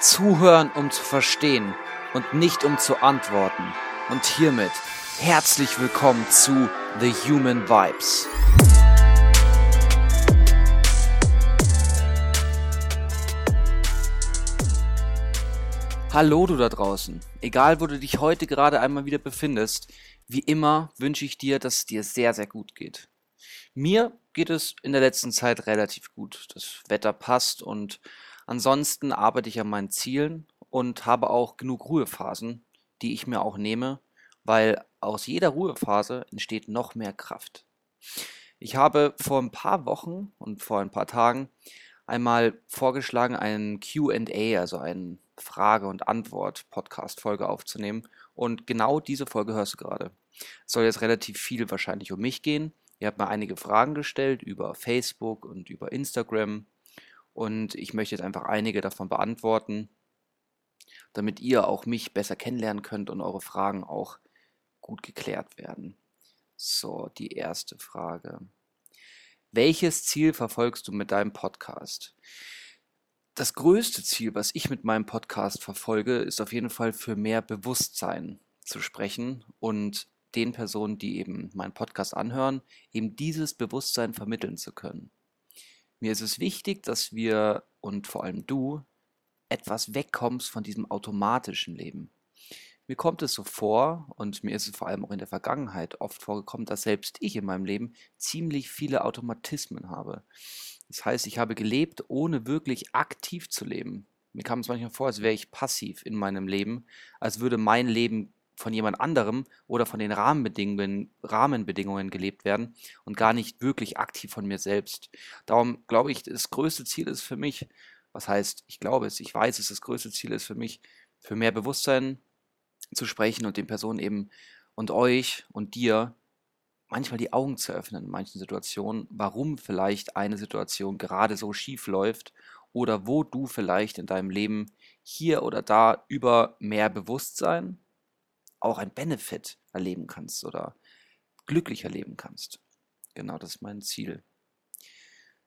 Zuhören, um zu verstehen und nicht um zu antworten. Und hiermit herzlich willkommen zu The Human Vibes. Hallo du da draußen. Egal wo du dich heute gerade einmal wieder befindest, wie immer wünsche ich dir, dass es dir sehr, sehr gut geht. Mir geht es in der letzten Zeit relativ gut. Das Wetter passt und ansonsten arbeite ich an meinen Zielen und habe auch genug Ruhephasen, die ich mir auch nehme, weil aus jeder Ruhephase entsteht noch mehr Kraft. Ich habe vor ein paar Wochen und vor ein paar Tagen einmal vorgeschlagen, einen QA, also einen Frage- und Antwort-Podcast-Folge aufzunehmen. Und genau diese Folge hörst du gerade. Es soll jetzt relativ viel wahrscheinlich um mich gehen. Ihr habt mir einige Fragen gestellt über Facebook und über Instagram. Und ich möchte jetzt einfach einige davon beantworten, damit ihr auch mich besser kennenlernen könnt und eure Fragen auch gut geklärt werden. So, die erste Frage. Welches Ziel verfolgst du mit deinem Podcast? Das größte Ziel, was ich mit meinem Podcast verfolge, ist auf jeden Fall für mehr Bewusstsein zu sprechen und den Personen, die eben meinen Podcast anhören, eben dieses Bewusstsein vermitteln zu können. Mir ist es wichtig, dass wir und vor allem du etwas wegkommst von diesem automatischen Leben. Mir kommt es so vor und mir ist es vor allem auch in der Vergangenheit oft vorgekommen, dass selbst ich in meinem Leben ziemlich viele Automatismen habe. Das heißt, ich habe gelebt, ohne wirklich aktiv zu leben. Mir kam es manchmal vor, als wäre ich passiv in meinem Leben, als würde mein Leben von jemand anderem oder von den Rahmenbedingungen, Rahmenbedingungen gelebt werden und gar nicht wirklich aktiv von mir selbst. Darum glaube ich, das größte Ziel ist für mich, was heißt, ich glaube es, ich weiß es, das größte Ziel ist für mich, für mehr Bewusstsein zu sprechen und den Personen eben und euch und dir manchmal die Augen zu öffnen in manchen Situationen, warum vielleicht eine Situation gerade so schief läuft oder wo du vielleicht in deinem Leben hier oder da über mehr Bewusstsein auch ein Benefit erleben kannst oder glücklich erleben kannst. Genau, das ist mein Ziel.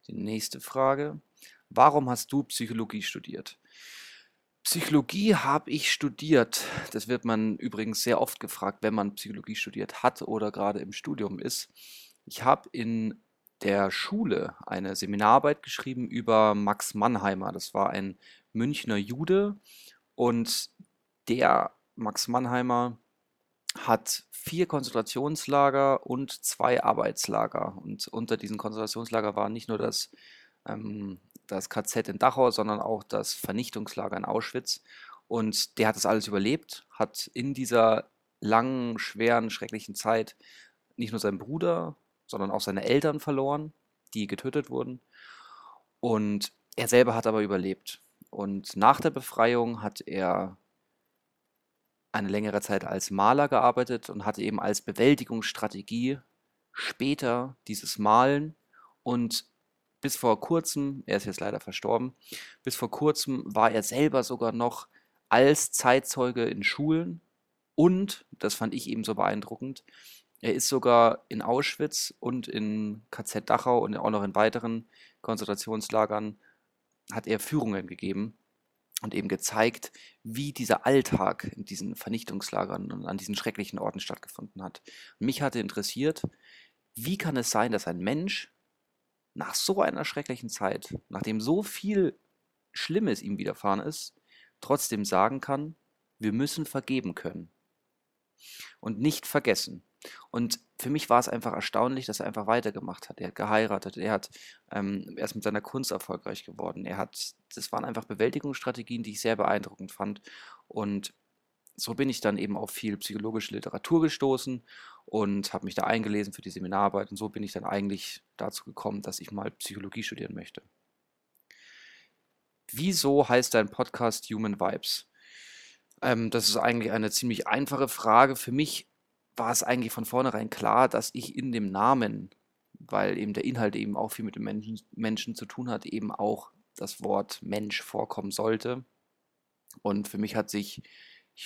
Die nächste Frage. Warum hast du Psychologie studiert? Psychologie habe ich studiert. Das wird man übrigens sehr oft gefragt, wenn man Psychologie studiert hat oder gerade im Studium ist. Ich habe in der Schule eine Seminararbeit geschrieben über Max Mannheimer. Das war ein Münchner Jude und der Max Mannheimer hat vier Konzentrationslager und zwei Arbeitslager. Und unter diesen Konzentrationslager war nicht nur das, ähm, das KZ in Dachau, sondern auch das Vernichtungslager in Auschwitz. Und der hat das alles überlebt, hat in dieser langen, schweren, schrecklichen Zeit nicht nur seinen Bruder, sondern auch seine Eltern verloren, die getötet wurden. Und er selber hat aber überlebt. Und nach der Befreiung hat er eine längere Zeit als Maler gearbeitet und hatte eben als Bewältigungsstrategie später dieses Malen. Und bis vor kurzem, er ist jetzt leider verstorben, bis vor kurzem war er selber sogar noch als Zeitzeuge in Schulen. Und, das fand ich eben so beeindruckend, er ist sogar in Auschwitz und in KZ Dachau und auch noch in weiteren Konzentrationslagern hat er Führungen gegeben und eben gezeigt, wie dieser Alltag in diesen Vernichtungslagern und an diesen schrecklichen Orten stattgefunden hat. Mich hatte interessiert, wie kann es sein, dass ein Mensch nach so einer schrecklichen Zeit, nachdem so viel Schlimmes ihm widerfahren ist, trotzdem sagen kann, wir müssen vergeben können und nicht vergessen. Und für mich war es einfach erstaunlich, dass er einfach weitergemacht hat. Er hat geheiratet, er hat ähm, er ist mit seiner Kunst erfolgreich geworden. Er hat, das waren einfach Bewältigungsstrategien, die ich sehr beeindruckend fand. Und so bin ich dann eben auf viel psychologische Literatur gestoßen und habe mich da eingelesen für die Seminararbeit. Und so bin ich dann eigentlich dazu gekommen, dass ich mal Psychologie studieren möchte. Wieso heißt dein Podcast Human Vibes? Ähm, das ist eigentlich eine ziemlich einfache Frage. Für mich war es eigentlich von vornherein klar, dass ich in dem Namen, weil eben der Inhalt eben auch viel mit dem Menschen, Menschen zu tun hat, eben auch das Wort Mensch vorkommen sollte. Und für mich hat sich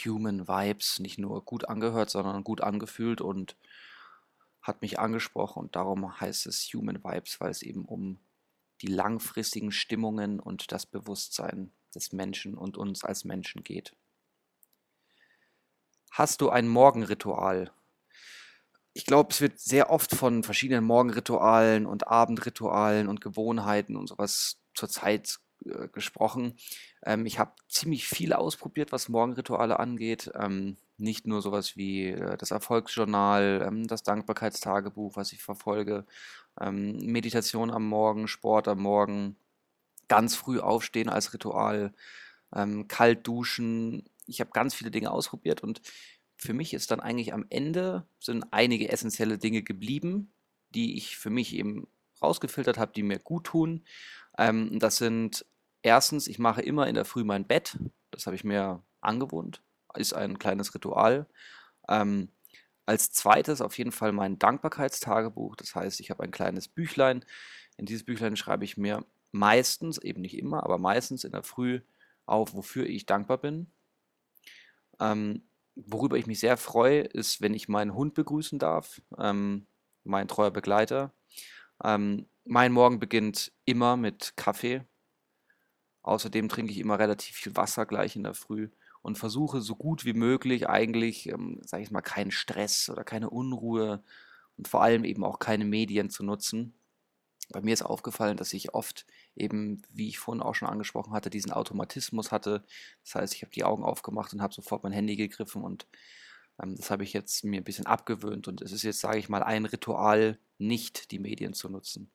Human Vibes nicht nur gut angehört, sondern gut angefühlt und hat mich angesprochen. Und darum heißt es Human Vibes, weil es eben um die langfristigen Stimmungen und das Bewusstsein des Menschen und uns als Menschen geht. Hast du ein Morgenritual? Ich glaube, es wird sehr oft von verschiedenen Morgenritualen und Abendritualen und Gewohnheiten und sowas zurzeit äh, gesprochen. Ähm, ich habe ziemlich viel ausprobiert, was Morgenrituale angeht. Ähm, nicht nur sowas wie äh, das Erfolgsjournal, ähm, das Dankbarkeitstagebuch, was ich verfolge, ähm, Meditation am Morgen, Sport am Morgen, ganz früh aufstehen als Ritual, ähm, kalt duschen. Ich habe ganz viele Dinge ausprobiert und für mich ist dann eigentlich am Ende sind einige essentielle Dinge geblieben, die ich für mich eben rausgefiltert habe, die mir gut tun. Ähm, das sind erstens, ich mache immer in der Früh mein Bett. Das habe ich mir angewohnt. Ist ein kleines Ritual. Ähm, als zweites auf jeden Fall mein Dankbarkeitstagebuch. Das heißt, ich habe ein kleines Büchlein. In dieses Büchlein schreibe ich mir meistens, eben nicht immer, aber meistens in der Früh auf, wofür ich dankbar bin. Ähm, worüber ich mich sehr freue, ist, wenn ich meinen Hund begrüßen darf, ähm, mein treuer Begleiter. Ähm, mein Morgen beginnt immer mit Kaffee. Außerdem trinke ich immer relativ viel Wasser gleich in der Früh und versuche so gut wie möglich eigentlich, ähm, sage ich mal, keinen Stress oder keine Unruhe und vor allem eben auch keine Medien zu nutzen. Bei mir ist aufgefallen, dass ich oft eben, wie ich vorhin auch schon angesprochen hatte, diesen Automatismus hatte. Das heißt, ich habe die Augen aufgemacht und habe sofort mein Handy gegriffen und ähm, das habe ich jetzt mir ein bisschen abgewöhnt und es ist jetzt, sage ich mal, ein Ritual, nicht die Medien zu nutzen.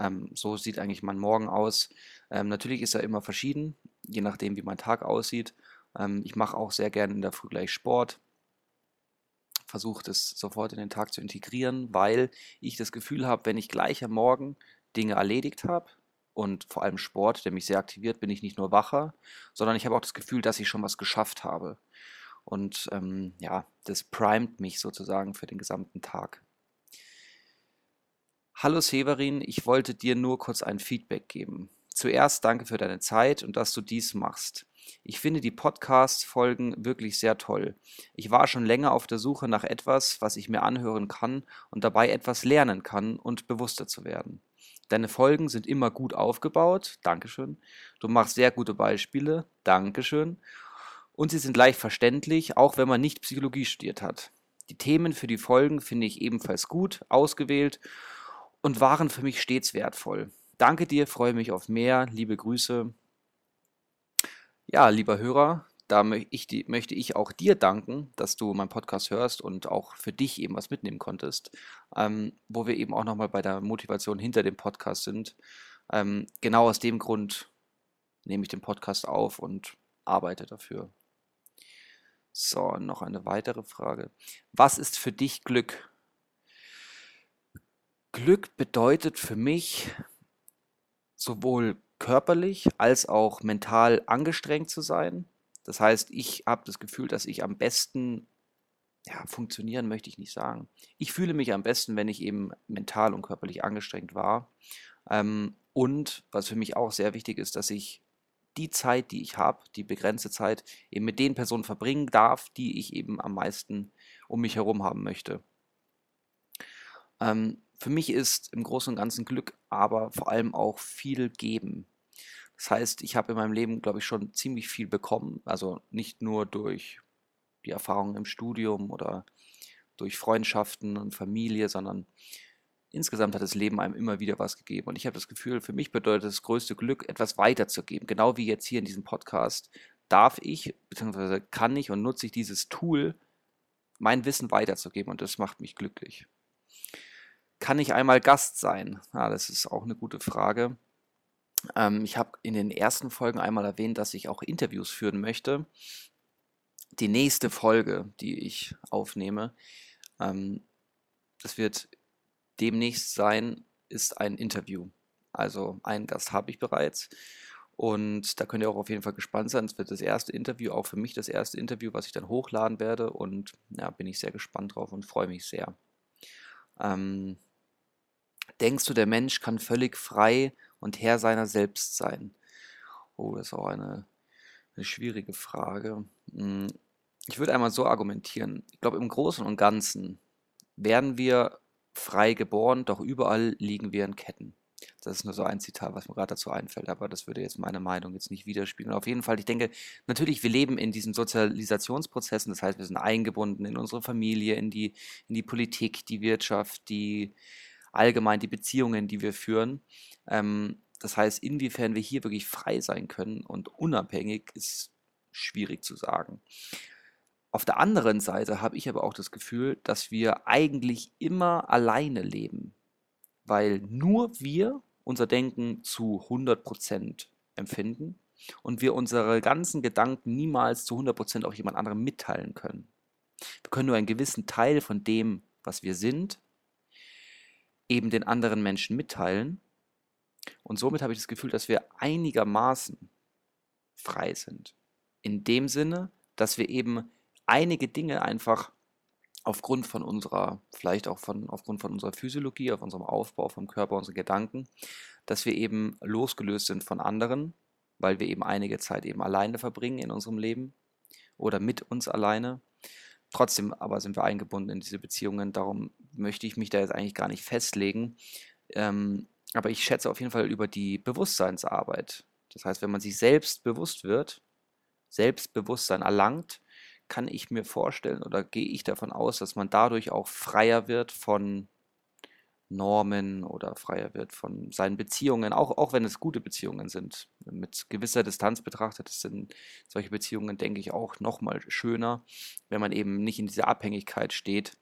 Ähm, so sieht eigentlich mein Morgen aus. Ähm, natürlich ist er immer verschieden, je nachdem, wie mein Tag aussieht. Ähm, ich mache auch sehr gerne in der Früh gleich Sport versuche das sofort in den Tag zu integrieren, weil ich das Gefühl habe, wenn ich gleich am Morgen Dinge erledigt habe und vor allem Sport, der mich sehr aktiviert, bin ich nicht nur wacher, sondern ich habe auch das Gefühl, dass ich schon was geschafft habe. Und ähm, ja, das primet mich sozusagen für den gesamten Tag. Hallo Severin, ich wollte dir nur kurz ein Feedback geben. Zuerst danke für deine Zeit und dass du dies machst. Ich finde die Podcast-Folgen wirklich sehr toll. Ich war schon länger auf der Suche nach etwas, was ich mir anhören kann und dabei etwas lernen kann und bewusster zu werden. Deine Folgen sind immer gut aufgebaut, Dankeschön. Du machst sehr gute Beispiele, Dankeschön. Und sie sind leicht verständlich, auch wenn man nicht Psychologie studiert hat. Die Themen für die Folgen finde ich ebenfalls gut, ausgewählt und waren für mich stets wertvoll. Danke dir, freue mich auf mehr. Liebe Grüße. Ja, lieber Hörer, da möchte ich auch dir danken, dass du meinen Podcast hörst und auch für dich eben was mitnehmen konntest, ähm, wo wir eben auch nochmal bei der Motivation hinter dem Podcast sind. Ähm, genau aus dem Grund nehme ich den Podcast auf und arbeite dafür. So, noch eine weitere Frage. Was ist für dich Glück? Glück bedeutet für mich sowohl körperlich als auch mental angestrengt zu sein. Das heißt, ich habe das Gefühl, dass ich am besten, ja, funktionieren möchte ich nicht sagen. Ich fühle mich am besten, wenn ich eben mental und körperlich angestrengt war. Ähm, und was für mich auch sehr wichtig ist, dass ich die Zeit, die ich habe, die begrenzte Zeit, eben mit den Personen verbringen darf, die ich eben am meisten um mich herum haben möchte. Ähm, für mich ist im Großen und Ganzen Glück aber vor allem auch viel geben. Das heißt, ich habe in meinem Leben, glaube ich, schon ziemlich viel bekommen. Also nicht nur durch die Erfahrungen im Studium oder durch Freundschaften und Familie, sondern insgesamt hat das Leben einem immer wieder was gegeben. Und ich habe das Gefühl, für mich bedeutet das größte Glück, etwas weiterzugeben. Genau wie jetzt hier in diesem Podcast darf ich, beziehungsweise kann ich und nutze ich dieses Tool, mein Wissen weiterzugeben. Und das macht mich glücklich. Kann ich einmal Gast sein? Ja, das ist auch eine gute Frage. Ähm, ich habe in den ersten Folgen einmal erwähnt, dass ich auch Interviews führen möchte. Die nächste Folge, die ich aufnehme, ähm, das wird demnächst sein, ist ein Interview. Also einen Gast habe ich bereits. Und da könnt ihr auch auf jeden Fall gespannt sein. Es wird das erste Interview, auch für mich das erste Interview, was ich dann hochladen werde. Und ja, bin ich sehr gespannt drauf und freue mich sehr. Ähm, Denkst du, der Mensch kann völlig frei und Herr seiner selbst sein? Oh, das ist auch eine, eine schwierige Frage. Hm, ich würde einmal so argumentieren. Ich glaube, im Großen und Ganzen werden wir frei geboren, doch überall liegen wir in Ketten. Das ist nur so ein Zitat, was mir gerade dazu einfällt, aber das würde jetzt meine Meinung jetzt nicht widerspiegeln. Auf jeden Fall, ich denke, natürlich, wir leben in diesen Sozialisationsprozessen, das heißt, wir sind eingebunden in unsere Familie, in die, in die Politik, die Wirtschaft, die allgemein die Beziehungen, die wir führen. Ähm, das heißt, inwiefern wir hier wirklich frei sein können und unabhängig ist schwierig zu sagen. Auf der anderen Seite habe ich aber auch das Gefühl, dass wir eigentlich immer alleine leben, weil nur wir unser Denken zu 100% empfinden und wir unsere ganzen Gedanken niemals zu 100% auch jemand anderem mitteilen können. Wir können nur einen gewissen Teil von dem, was wir sind, eben den anderen Menschen mitteilen. Und somit habe ich das Gefühl, dass wir einigermaßen frei sind. In dem Sinne, dass wir eben einige Dinge einfach aufgrund von unserer, vielleicht auch von, aufgrund von unserer Physiologie, auf unserem Aufbau vom Körper, unsere Gedanken, dass wir eben losgelöst sind von anderen, weil wir eben einige Zeit eben alleine verbringen in unserem Leben oder mit uns alleine. Trotzdem aber sind wir eingebunden in diese Beziehungen, darum möchte ich mich da jetzt eigentlich gar nicht festlegen. Ähm, aber ich schätze auf jeden Fall über die Bewusstseinsarbeit. Das heißt, wenn man sich selbst bewusst wird, Selbstbewusstsein erlangt, kann ich mir vorstellen oder gehe ich davon aus, dass man dadurch auch freier wird von Normen oder freier wird von seinen Beziehungen, auch, auch wenn es gute Beziehungen sind. Mit gewisser Distanz betrachtet sind solche Beziehungen, denke ich, auch nochmal schöner, wenn man eben nicht in dieser Abhängigkeit steht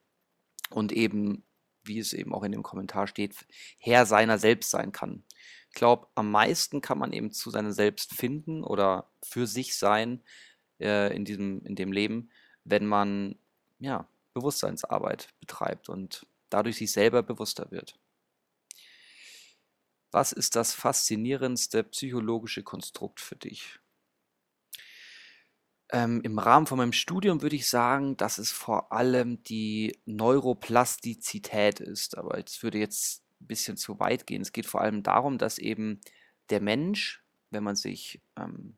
und eben, wie es eben auch in dem Kommentar steht, Herr seiner selbst sein kann. Ich glaube, am meisten kann man eben zu seiner selbst finden oder für sich sein, äh, in, diesem, in dem Leben, wenn man ja, Bewusstseinsarbeit betreibt und dadurch sich selber bewusster wird. Was ist das faszinierendste psychologische Konstrukt für dich? Ähm, Im Rahmen von meinem Studium würde ich sagen, dass es vor allem die Neuroplastizität ist. Aber es würde jetzt ein bisschen zu weit gehen. Es geht vor allem darum, dass eben der Mensch, wenn man sich ähm,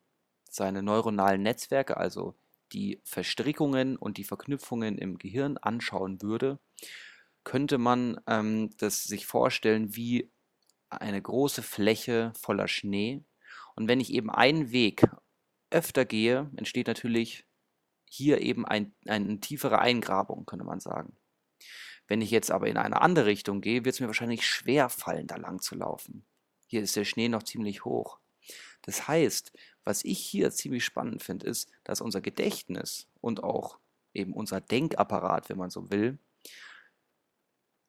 seine neuronalen Netzwerke, also die Verstrickungen und die Verknüpfungen im Gehirn anschauen würde, könnte man ähm, das sich vorstellen wie eine große Fläche voller Schnee. Und wenn ich eben einen Weg öfter gehe, entsteht natürlich hier eben ein, eine tiefere Eingrabung, könnte man sagen. Wenn ich jetzt aber in eine andere Richtung gehe, wird es mir wahrscheinlich schwer fallen, da lang zu laufen. Hier ist der Schnee noch ziemlich hoch. Das heißt, was ich hier ziemlich spannend finde, ist, dass unser Gedächtnis und auch eben unser Denkapparat, wenn man so will,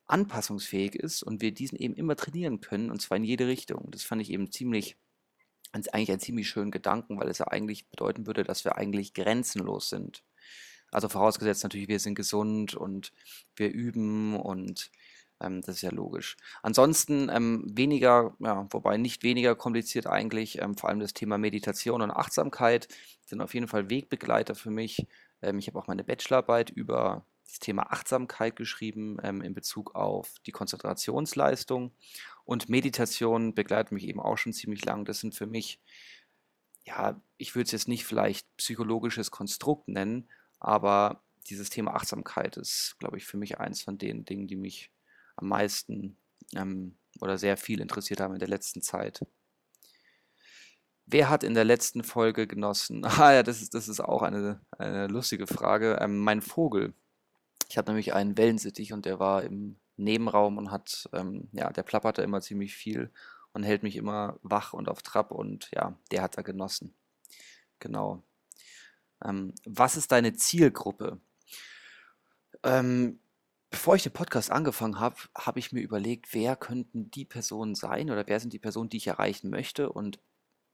anpassungsfähig ist und wir diesen eben immer trainieren können und zwar in jede Richtung. Das fand ich eben ziemlich, eigentlich einen ziemlich schönen Gedanken, weil es ja eigentlich bedeuten würde, dass wir eigentlich grenzenlos sind. Also vorausgesetzt natürlich, wir sind gesund und wir üben und ähm, das ist ja logisch. Ansonsten ähm, weniger, ja, wobei nicht weniger kompliziert eigentlich, ähm, vor allem das Thema Meditation und Achtsamkeit sind auf jeden Fall Wegbegleiter für mich. Ähm, ich habe auch meine Bachelorarbeit über das Thema Achtsamkeit geschrieben ähm, in Bezug auf die Konzentrationsleistung. Und Meditation begleitet mich eben auch schon ziemlich lang. Das sind für mich, ja, ich würde es jetzt nicht vielleicht psychologisches Konstrukt nennen, aber dieses Thema Achtsamkeit ist, glaube ich, für mich eins von den Dingen, die mich am meisten ähm, oder sehr viel interessiert haben in der letzten Zeit. Wer hat in der letzten Folge genossen? Ah ja, das ist, das ist auch eine, eine lustige Frage. Ähm, mein Vogel. Ich hatte nämlich einen Wellensittich und der war im Nebenraum und hat, ähm, ja, der plapperte immer ziemlich viel und hält mich immer wach und auf Trab und ja, der hat da genossen. Genau. Ähm, was ist deine Zielgruppe? Ähm, Bevor ich den Podcast angefangen habe, habe ich mir überlegt, wer könnten die Personen sein oder wer sind die Personen, die ich erreichen möchte. Und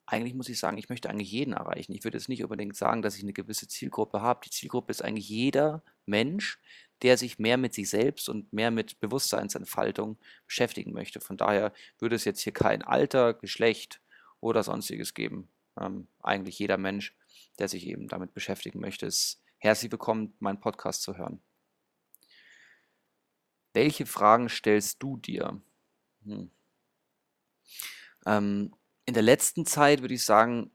eigentlich muss ich sagen, ich möchte eigentlich jeden erreichen. Ich würde jetzt nicht unbedingt sagen, dass ich eine gewisse Zielgruppe habe. Die Zielgruppe ist eigentlich jeder Mensch, der sich mehr mit sich selbst und mehr mit Bewusstseinsentfaltung beschäftigen möchte. Von daher würde es jetzt hier kein Alter, Geschlecht oder sonstiges geben. Ähm, eigentlich jeder Mensch, der sich eben damit beschäftigen möchte, ist herzlich willkommen, meinen Podcast zu hören. Welche Fragen stellst du dir? Hm. Ähm, in der letzten Zeit würde ich sagen,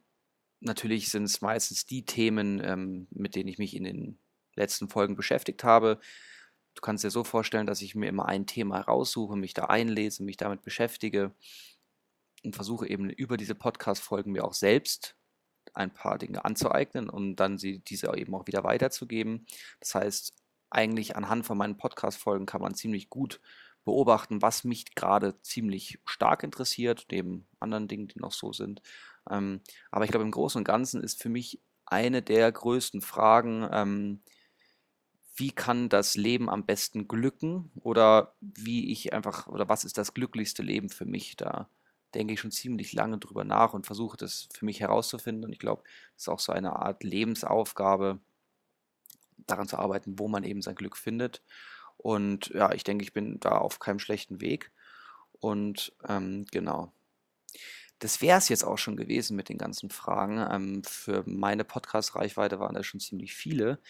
natürlich sind es meistens die Themen, ähm, mit denen ich mich in den letzten Folgen beschäftigt habe. Du kannst dir so vorstellen, dass ich mir immer ein Thema raussuche, mich da einlese, mich damit beschäftige und versuche eben über diese Podcast-Folgen mir auch selbst ein paar Dinge anzueignen, um dann sie diese eben auch wieder weiterzugeben. Das heißt, eigentlich anhand von meinen Podcast-Folgen kann man ziemlich gut beobachten, was mich gerade ziemlich stark interessiert, neben anderen Dingen, die noch so sind. Ähm, aber ich glaube, im Großen und Ganzen ist für mich eine der größten Fragen, ähm, wie kann das Leben am besten glücken oder wie ich einfach, oder was ist das glücklichste Leben für mich? Da denke ich schon ziemlich lange drüber nach und versuche das für mich herauszufinden. Und ich glaube, das ist auch so eine Art Lebensaufgabe, daran zu arbeiten, wo man eben sein Glück findet. Und ja, ich denke, ich bin da auf keinem schlechten Weg. Und ähm, genau. Das wäre es jetzt auch schon gewesen mit den ganzen Fragen. Ähm, für meine Podcast-Reichweite waren das schon ziemlich viele.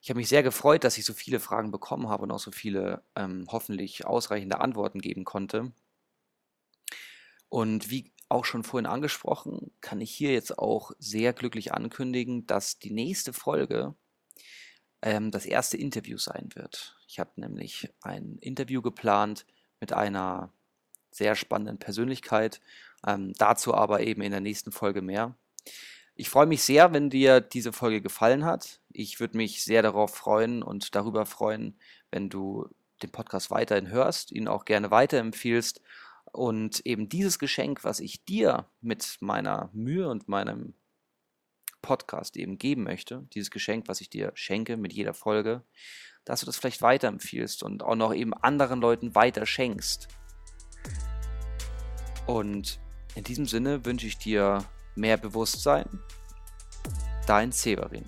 Ich habe mich sehr gefreut, dass ich so viele Fragen bekommen habe und auch so viele ähm, hoffentlich ausreichende Antworten geben konnte. Und wie auch schon vorhin angesprochen, kann ich hier jetzt auch sehr glücklich ankündigen, dass die nächste Folge ähm, das erste Interview sein wird. Ich habe nämlich ein Interview geplant mit einer sehr spannenden Persönlichkeit. Ähm, dazu aber eben in der nächsten Folge mehr. Ich freue mich sehr, wenn dir diese Folge gefallen hat. Ich würde mich sehr darauf freuen und darüber freuen, wenn du den Podcast weiterhin hörst, ihn auch gerne weiterempfiehlst und eben dieses Geschenk, was ich dir mit meiner Mühe und meinem Podcast eben geben möchte, dieses Geschenk, was ich dir schenke mit jeder Folge, dass du das vielleicht weiterempfiehlst und auch noch eben anderen Leuten weiter schenkst. Und in diesem Sinne wünsche ich dir mehr Bewusstsein. Dein Severin.